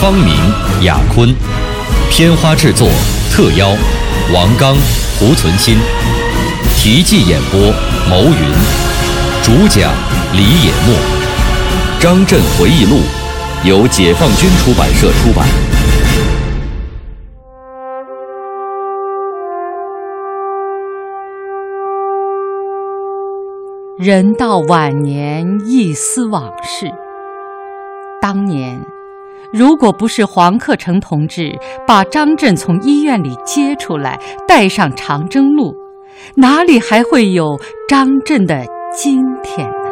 方明、雅坤，片花制作特邀王刚、胡存新，题记演播牟云，主讲李野墨，《张震回忆录》由解放军出版社出版。人到晚年，一思往事，当年。如果不是黄克诚同志把张震从医院里接出来，带上长征路，哪里还会有张震的今天呢？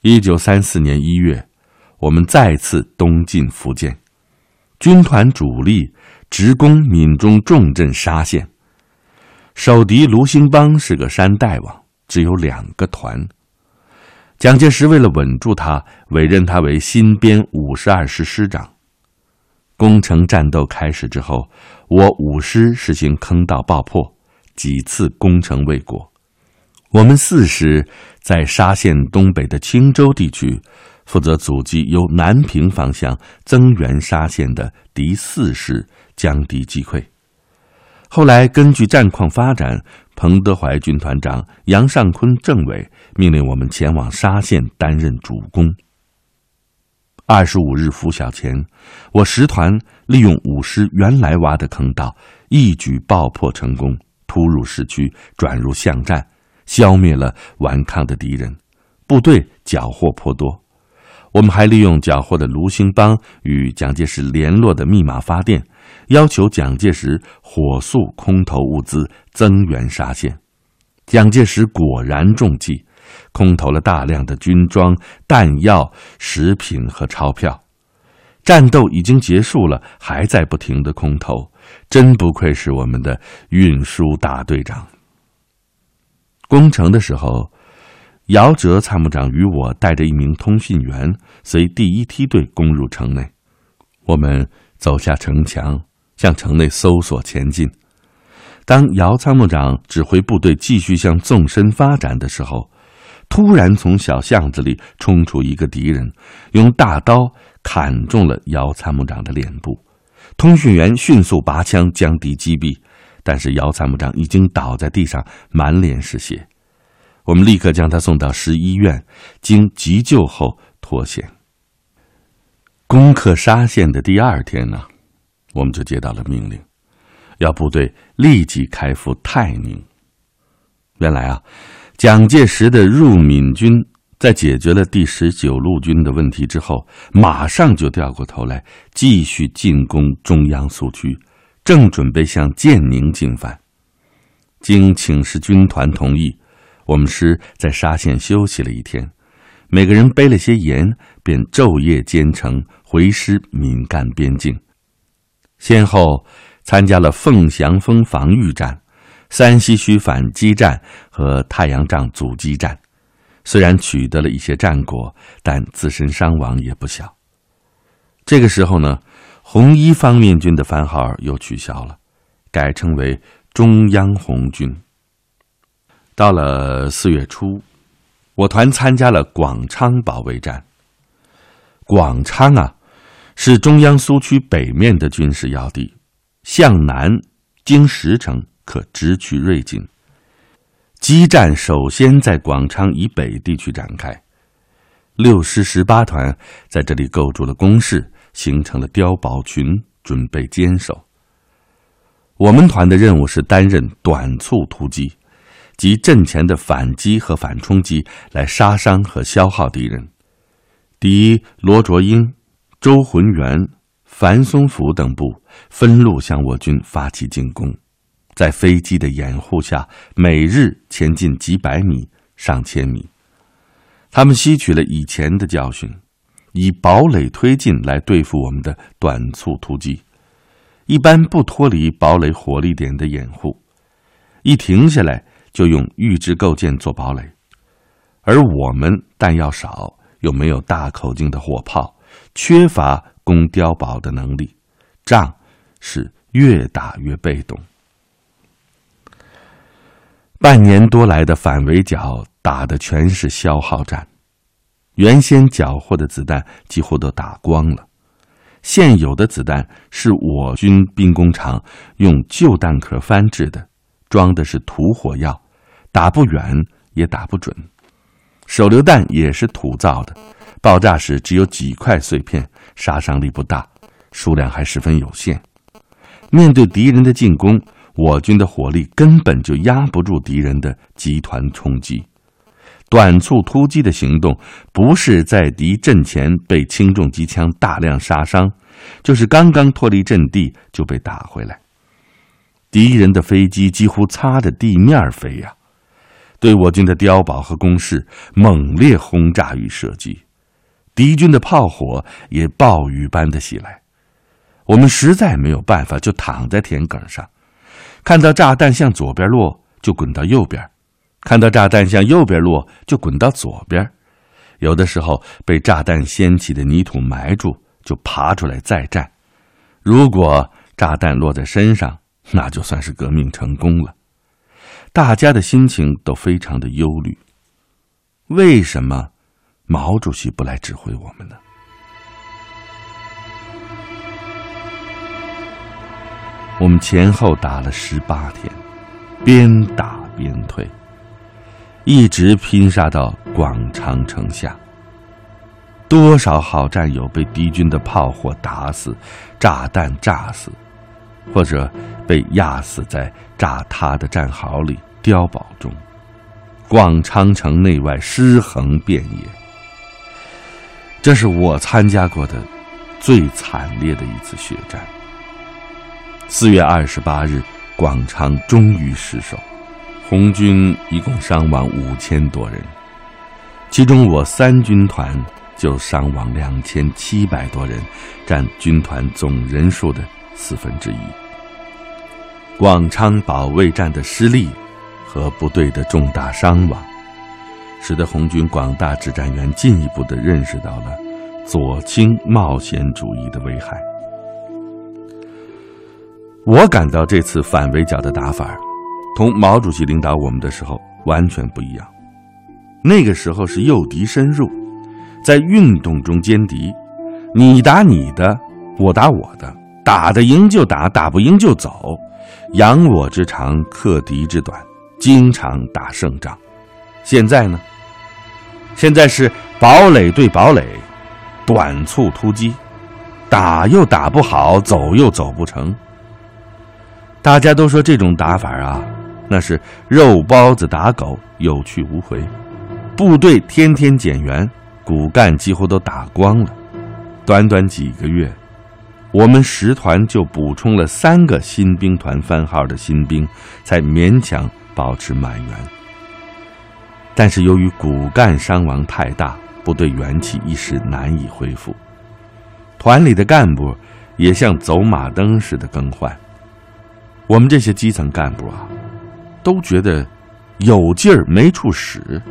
一九三四年一月，我们再次东进福建，军团主力直攻闽中重镇沙县，守敌卢兴邦是个山大王。只有两个团。蒋介石为了稳住他，委任他为新编五十二师师长。攻城战斗开始之后，我五师实行坑道爆破，几次攻城未果。我们四师在沙县东北的青州地区，负责阻击由南平方向增援沙县的敌四师，将敌击溃。后来根据战况发展。彭德怀军团长、杨尚昆政委命令我们前往沙县担任主攻。二十五日拂晓前，我十团利用五师原来挖的坑道，一举爆破成功，突入市区，转入巷战，消灭了顽抗的敌人，部队缴获颇多。我们还利用缴获的卢兴邦与蒋介石联络的密码发电。要求蒋介石火速空投物资增援沙县，蒋介石果然中计，空投了大量的军装、弹药、食品和钞票。战斗已经结束了，还在不停的空投，真不愧是我们的运输大队长。攻城的时候，姚哲参谋长与我带着一名通讯员，随第一梯队攻入城内。我们走下城墙。向城内搜索前进。当姚参谋长指挥部队继续向纵深发展的时候，突然从小巷子里冲出一个敌人，用大刀砍中了姚参谋长的脸部。通讯员迅速拔枪将敌击毙，但是姚参谋长已经倒在地上，满脸是血。我们立刻将他送到市医院，经急救后脱险。攻克沙县的第二天呢？我们就接到了命令，要部队立即开赴泰宁。原来啊，蒋介石的入闽军在解决了第十九路军的问题之后，马上就掉过头来继续进攻中央苏区，正准备向建宁进犯。经请示军团同意，我们师在沙县休息了一天，每个人背了些盐，便昼夜兼程回师闽赣边境。先后参加了凤翔峰防御战、三溪区反击战和太阳帐阻击战，虽然取得了一些战果，但自身伤亡也不小。这个时候呢，红一方面军的番号又取消了，改称为中央红军。到了四月初，我团参加了广昌保卫战。广昌啊！是中央苏区北面的军事要地，向南经石城可直取瑞金。激战首先在广昌以北地区展开，六师十八团在这里构筑了工事，形成了碉堡群，准备坚守。我们团的任务是担任短促突击，及阵前的反击和反冲击，来杀伤和消耗敌人。第一，罗卓英。周浑元、樊松甫等部分路向我军发起进攻，在飞机的掩护下，每日前进几百米、上千米。他们吸取了以前的教训，以堡垒推进来对付我们的短促突击，一般不脱离堡垒火力点的掩护，一停下来就用预制构件做堡垒，而我们弹药少，又没有大口径的火炮，缺乏攻碉堡的能力，仗是越打越被动。半年多来的反围剿打的全是消耗战，原先缴获的子弹几乎都打光了，现有的子弹是我军兵工厂用旧弹壳翻制的，装的是土火药，打不远也打不准；手榴弹也是土造的，爆炸时只有几块碎片，杀伤力不大，数量还十分有限。面对敌人的进攻。我军的火力根本就压不住敌人的集团冲击，短促突击的行动不是在敌阵前被轻重机枪大量杀伤，就是刚刚脱离阵地就被打回来。敌人的飞机几乎擦着地面飞呀，对我军的碉堡和工事猛烈轰炸与射击，敌军的炮火也暴雨般的袭来，我们实在没有办法，就躺在田埂上。看到炸弹向左边落，就滚到右边；看到炸弹向右边落，就滚到左边。有的时候被炸弹掀起的泥土埋住，就爬出来再战。如果炸弹落在身上，那就算是革命成功了。大家的心情都非常的忧虑。为什么毛主席不来指挥我们呢？我们前后打了十八天，边打边退，一直拼杀到广昌城下。多少好战友被敌军的炮火打死，炸弹炸死，或者被压死在炸塌的战壕里、碉堡中。广昌城内外尸横遍野。这是我参加过的最惨烈的一次血战。四月二十八日，广昌终于失守，红军一共伤亡五千多人，其中我三军团就伤亡两千七百多人，占军团总人数的四分之一。广昌保卫战的失利和部队的重大伤亡，使得红军广大指战员进一步的认识到了左倾冒险主义的危害。我感到这次反围剿的打法，同毛主席领导我们的时候完全不一样。那个时候是诱敌深入，在运动中歼敌，你打你的，我打我的，打得赢就打，打不赢就走，扬我之长，克敌之短，经常打胜仗。现在呢？现在是堡垒对堡垒，短促突击，打又打不好，走又走不成。大家都说这种打法啊，那是肉包子打狗，有去无回。部队天天减员，骨干几乎都打光了。短短几个月，我们十团就补充了三个新兵团番号的新兵，才勉强保持满员。但是由于骨干伤亡太大，部队元气一时难以恢复。团里的干部也像走马灯似的更换。我们这些基层干部啊，都觉得有劲儿没处使，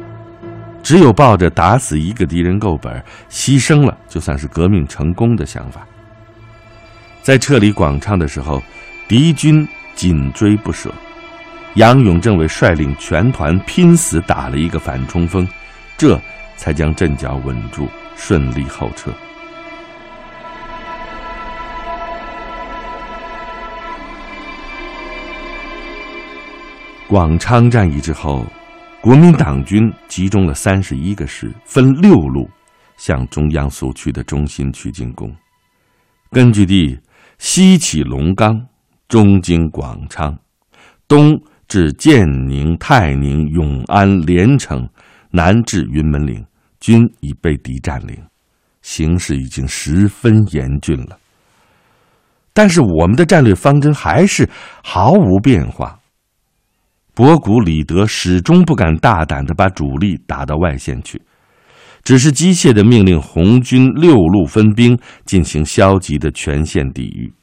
只有抱着打死一个敌人够本、牺牲了就算是革命成功的想法。在撤离广昌的时候，敌军紧追不舍，杨勇政委率领全团拼死打了一个反冲锋，这才将阵脚稳住，顺利后撤。广昌战役之后，国民党军集中了三十一个师，分六路向中央苏区的中心区进攻。根据地西起龙冈，中经广昌，东至建宁、泰宁、永安、连城，南至云门岭，均已被敌占领，形势已经十分严峻了。但是我们的战略方针还是毫无变化。博古、李德始终不敢大胆的把主力打到外线去，只是机械的命令红军六路分兵进行消极的全线抵御。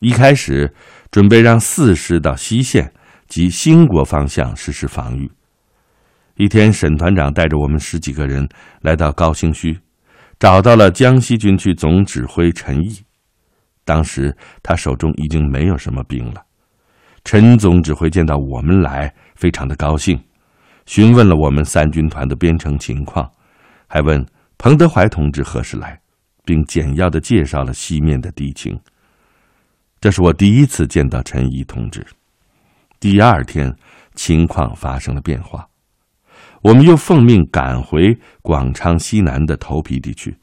一开始准备让四师到西线及兴国方向实施防御。一天，沈团长带着我们十几个人来到高兴区，找到了江西军区总指挥陈毅。当时他手中已经没有什么兵了。陈总指挥见到我们来，非常的高兴，询问了我们三军团的编成情况，还问彭德怀同志何时来，并简要的介绍了西面的敌情。这是我第一次见到陈毅同志。第二天，情况发生了变化。我们又奉命赶回广昌西南的头皮地区，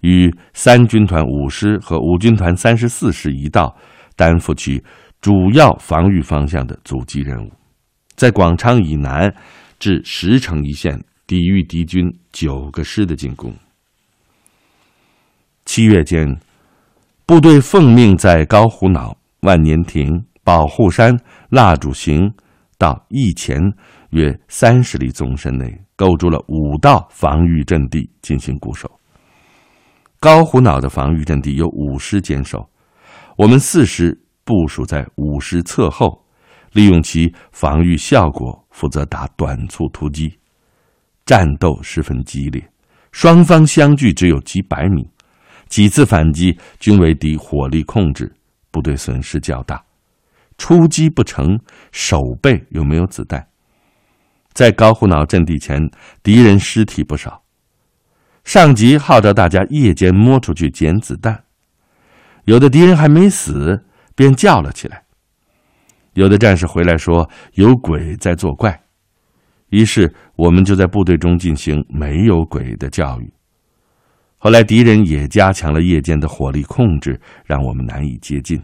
与三军团五师和五军团三十四师一道，担负起主要防御方向的阻击任务，在广昌以南至石城一线抵御敌军九个师的进攻。七月间，部队奉命在高虎脑、万年亭、保护山、蜡烛行到义前。约三十里纵深内，构筑了五道防御阵地进行固守。高虎脑的防御阵地由五师坚守，我们四师部署在五师侧后，利用其防御效果，负责打短促突击。战斗十分激烈，双方相距只有几百米，几次反击均为敌火力控制，部队损失较大。出击不成，守备又没有子弹。在高虎脑阵地前，敌人尸体不少。上级号召大家夜间摸出去捡子弹，有的敌人还没死，便叫了起来。有的战士回来说有鬼在作怪，于是我们就在部队中进行没有鬼的教育。后来敌人也加强了夜间的火力控制，让我们难以接近。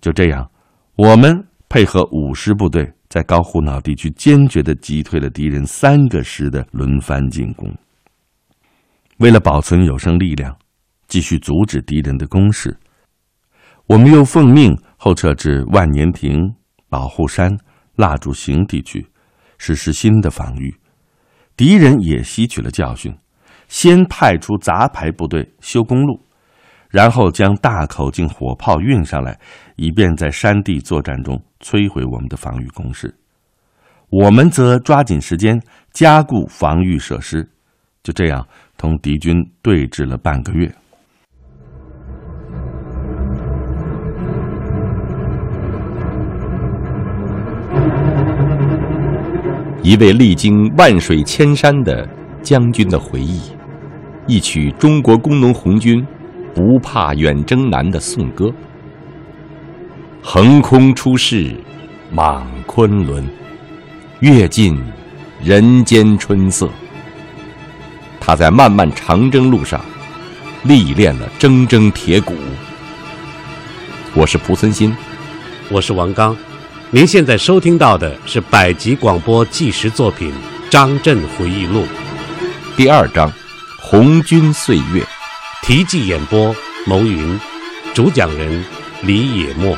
就这样，我们配合五师部队。在高虎脑地区，坚决的击退了敌人三个师的轮番进攻。为了保存有生力量，继续阻止敌人的攻势，我们又奉命后撤至万年亭、保护山、蜡烛行地区，实施新的防御。敌人也吸取了教训，先派出杂牌部队修公路。然后将大口径火炮运上来，以便在山地作战中摧毁我们的防御工事。我们则抓紧时间加固防御设施，就这样同敌军对峙了半个月。一位历经万水千山的将军的回忆，一曲中国工农红军。不怕远征难的颂歌，横空出世，莽昆仑，阅尽人间春色。他在漫漫长征路上历练了铮铮铁骨。我是蒲存昕，我是王刚。您现在收听到的是百集广播纪实作品《张震回忆录》第二章《红军岁月》。题记演播：牟云，主讲人李野墨。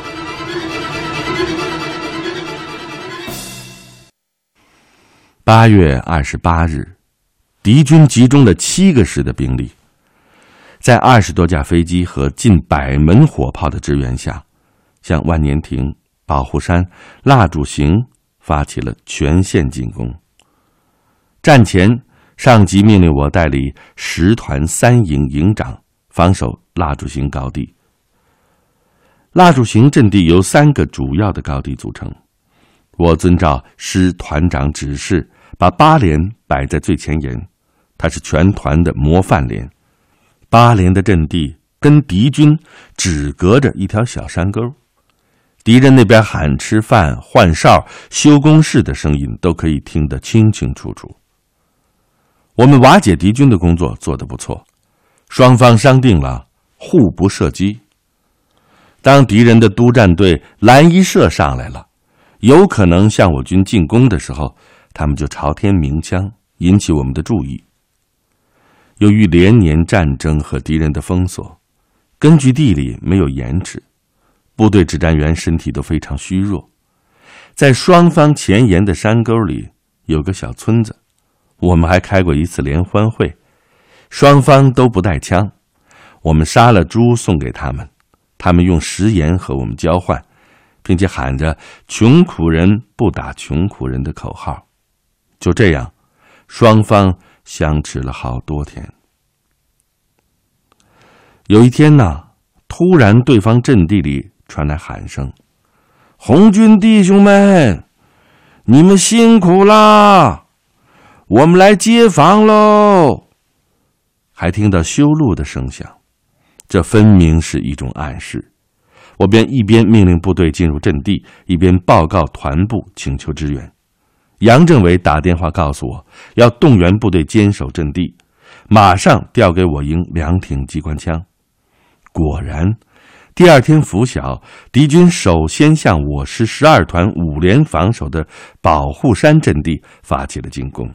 八月二十八日，敌军集中了七个师的兵力，在二十多架飞机和近百门火炮的支援下，向万年亭、保护山、蜡烛形发起了全线进攻。战前。上级命令我代理十团三营营长，防守蜡烛形高地。蜡烛形阵地由三个主要的高地组成，我遵照师团长指示，把八连摆在最前沿，它是全团的模范连。八连的阵地跟敌军只隔着一条小山沟，敌人那边喊吃饭、换哨、修工事的声音都可以听得清清楚楚。我们瓦解敌军的工作做得不错，双方商定了互不射击。当敌人的督战队蓝一社上来了，有可能向我军进攻的时候，他们就朝天鸣枪，引起我们的注意。由于连年战争和敌人的封锁，根据地里没有延迟，部队指战员身体都非常虚弱。在双方前沿的山沟里有个小村子。我们还开过一次联欢会，双方都不带枪，我们杀了猪送给他们，他们用食盐和我们交换，并且喊着“穷苦人不打穷苦人”的口号。就这样，双方相持了好多天。有一天呢，突然对方阵地里传来喊声：“红军弟兄们，你们辛苦啦！我们来接防喽！”还听到修路的声响，这分明是一种暗示。我便一边命令部队进入阵地，一边报告团部请求支援。杨政委打电话告诉我，要动员部队坚守阵地，马上调给我营两挺机关枪。果然，第二天拂晓，敌军首先向我师十二团五连防守的保护山阵地发起了进攻。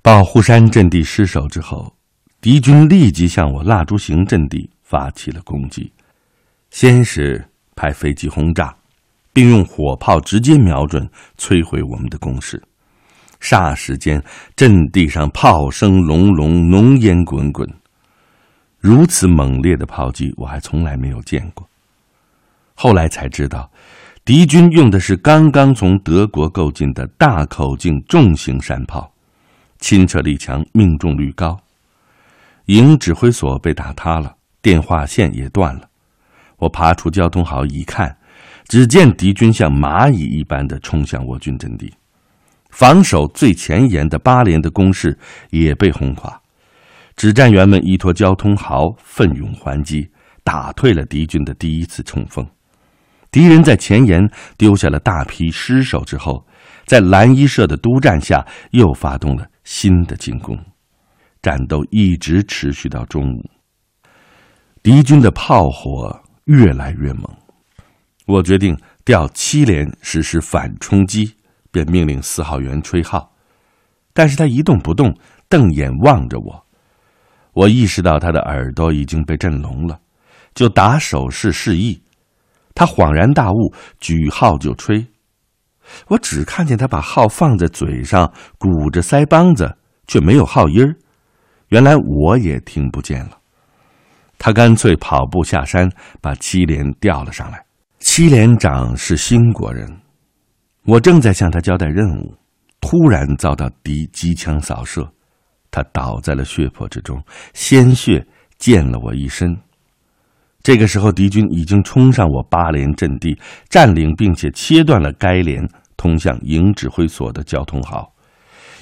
保护山阵地失守之后，敌军立即向我蜡烛形阵地发起了攻击。先是派飞机轰炸，并用火炮直接瞄准摧毁我们的工事。霎时间，阵地上炮声隆隆，浓烟滚滚。如此猛烈的炮击，我还从来没有见过。后来才知道，敌军用的是刚刚从德国购进的大口径重型山炮，亲测力强，命中率高。营指挥所被打塌了，电话线也断了。我爬出交通壕一看，只见敌军像蚂蚁一般的冲向我军阵地，防守最前沿的八连的攻势也被轰垮。指战员们依托交通壕奋勇还击，打退了敌军的第一次冲锋。敌人在前沿丢下了大批尸首之后，在蓝衣社的督战下，又发动了新的进攻。战斗一直持续到中午，敌军的炮火越来越猛。我决定调七连实施反冲击，便命令四号员吹号，但是他一动不动，瞪眼望着我。我意识到他的耳朵已经被震聋了，就打手势示意。他恍然大悟，举号就吹。我只看见他把号放在嘴上，鼓着腮帮子，却没有号音儿。原来我也听不见了。他干脆跑步下山，把七连调了上来。七连长是新国人，我正在向他交代任务，突然遭到敌机枪扫射。他倒在了血泊之中，鲜血溅了我一身。这个时候，敌军已经冲上我八连阵地，占领并且切断了该连通向营指挥所的交通壕。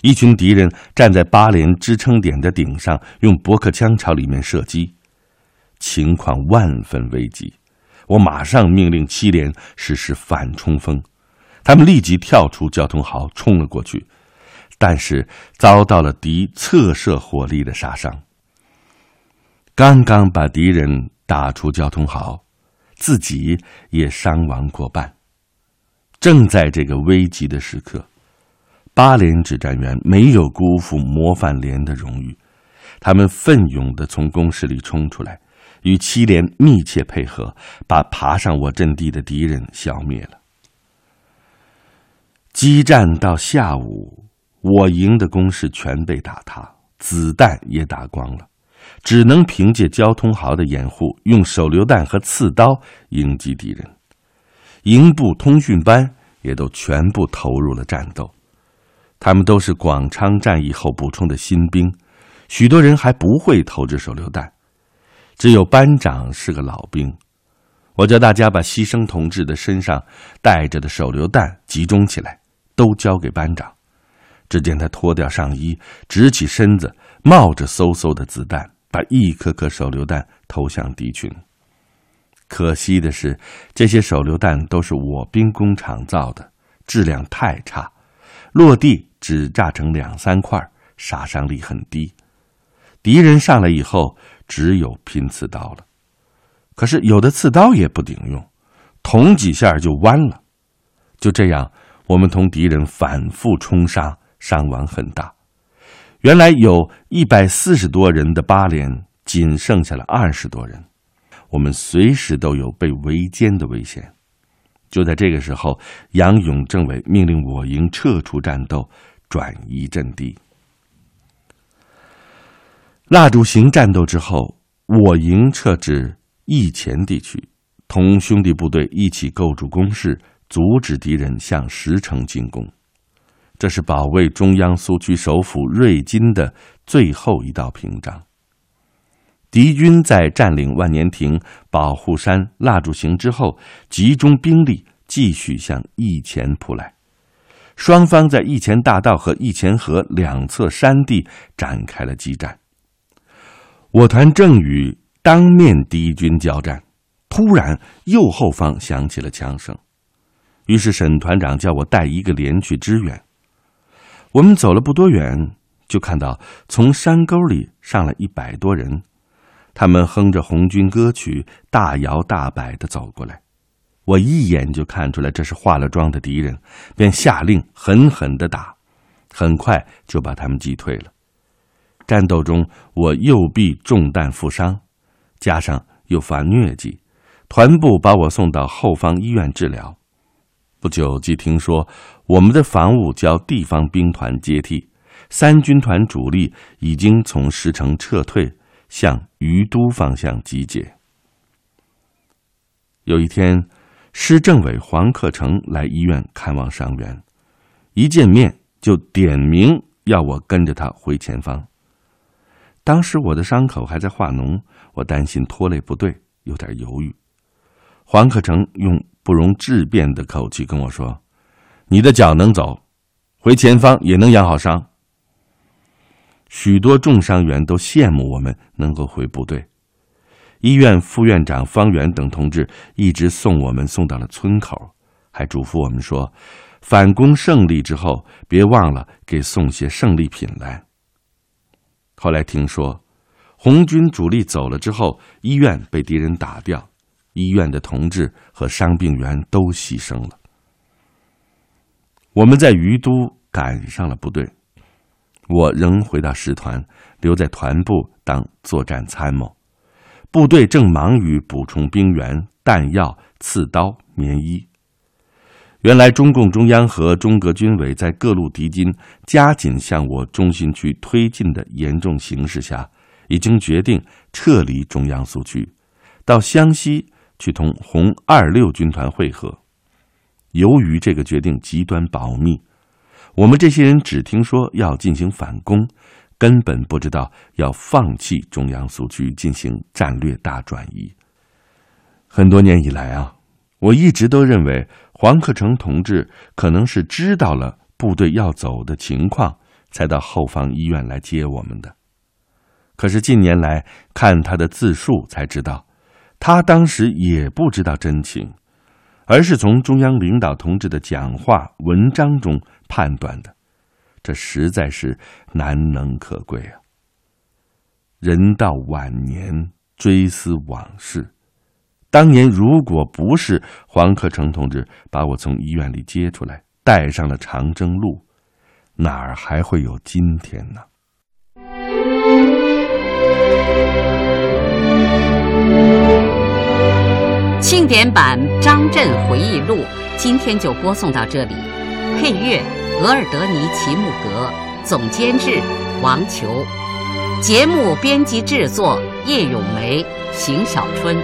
一群敌人站在八连支撑点的顶上，用驳壳枪朝里面射击，情况万分危急。我马上命令七连实施反冲锋，他们立即跳出交通壕，冲了过去。但是遭到了敌侧射火力的杀伤。刚刚把敌人打出交通壕，自己也伤亡过半。正在这个危急的时刻，八连指战员没有辜负模范连的荣誉，他们奋勇的从工事里冲出来，与七连密切配合，把爬上我阵地的敌人消灭了。激战到下午。我营的工事全被打塌，子弹也打光了，只能凭借交通壕的掩护，用手榴弹和刺刀迎击敌人。营部通讯班也都全部投入了战斗，他们都是广昌战役后补充的新兵，许多人还不会投掷手榴弹，只有班长是个老兵。我叫大家把牺牲同志的身上带着的手榴弹集中起来，都交给班长。只见他脱掉上衣，直起身子，冒着嗖嗖的子弹，把一颗颗手榴弹投向敌群。可惜的是，这些手榴弹都是我兵工厂造的，质量太差，落地只炸成两三块，杀伤力很低。敌人上来以后，只有拼刺刀了。可是有的刺刀也不顶用，捅几下就弯了。就这样，我们同敌人反复冲杀。伤亡很大，原来有一百四十多人的八连，仅剩下了二十多人，我们随时都有被围歼的危险。就在这个时候，杨勇政委命令我营撤出战斗，转移阵地。蜡烛型战斗之后，我营撤至义前地区，同兄弟部队一起构筑工事，阻止敌人向石城进攻。这是保卫中央苏区首府瑞金的最后一道屏障。敌军在占领万年亭、保护山、蜡烛行之后，集中兵力继续向义前扑来。双方在义前大道和义前河两侧山地展开了激战。我团正与当面敌军交战，突然右后方响起了枪声，于是沈团长叫我带一个连去支援。我们走了不多远，就看到从山沟里上来一百多人，他们哼着红军歌曲，大摇大摆的走过来。我一眼就看出来这是化了妆的敌人，便下令狠狠的打，很快就把他们击退了。战斗中，我右臂中弹负伤，加上又发疟疾，团部把我送到后方医院治疗。不久，即听说我们的防务交地方兵团接替，三军团主力已经从石城撤退，向于都方向集结。有一天，师政委黄克诚来医院看望伤员，一见面就点名要我跟着他回前方。当时我的伤口还在化脓，我担心拖累部队，有点犹豫。黄克诚用不容置辩的口气跟我说：“你的脚能走，回前方也能养好伤。”许多重伤员都羡慕我们能够回部队。医院副院长方圆等同志一直送我们送到了村口，还嘱咐我们说：“反攻胜利之后，别忘了给送些胜利品来。”后来听说，红军主力走了之后，医院被敌人打掉，医院的同志和伤病员都牺牲了。我们在于都赶上了部队，我仍回到师团，留在团部当作战参谋。部队正忙于补充兵员、弹药、刺刀、棉衣。原来，中共中央和中革军委在各路敌军加紧向我中心区推进的严重形势下，已经决定撤离中央苏区，到湘西去同红二六军团会合。由于这个决定极端保密，我们这些人只听说要进行反攻，根本不知道要放弃中央苏区进行战略大转移。很多年以来啊。我一直都认为黄克诚同志可能是知道了部队要走的情况，才到后方医院来接我们的。可是近年来看他的自述，才知道他当时也不知道真情，而是从中央领导同志的讲话、文章中判断的。这实在是难能可贵啊！人到晚年，追思往事。当年如果不是黄克诚同志把我从医院里接出来，带上了长征路，哪儿还会有今天呢？庆典版张震回忆录今天就播送到这里，配乐额尔德尼齐木格，总监制王球，节目编辑制作叶咏梅、邢小春。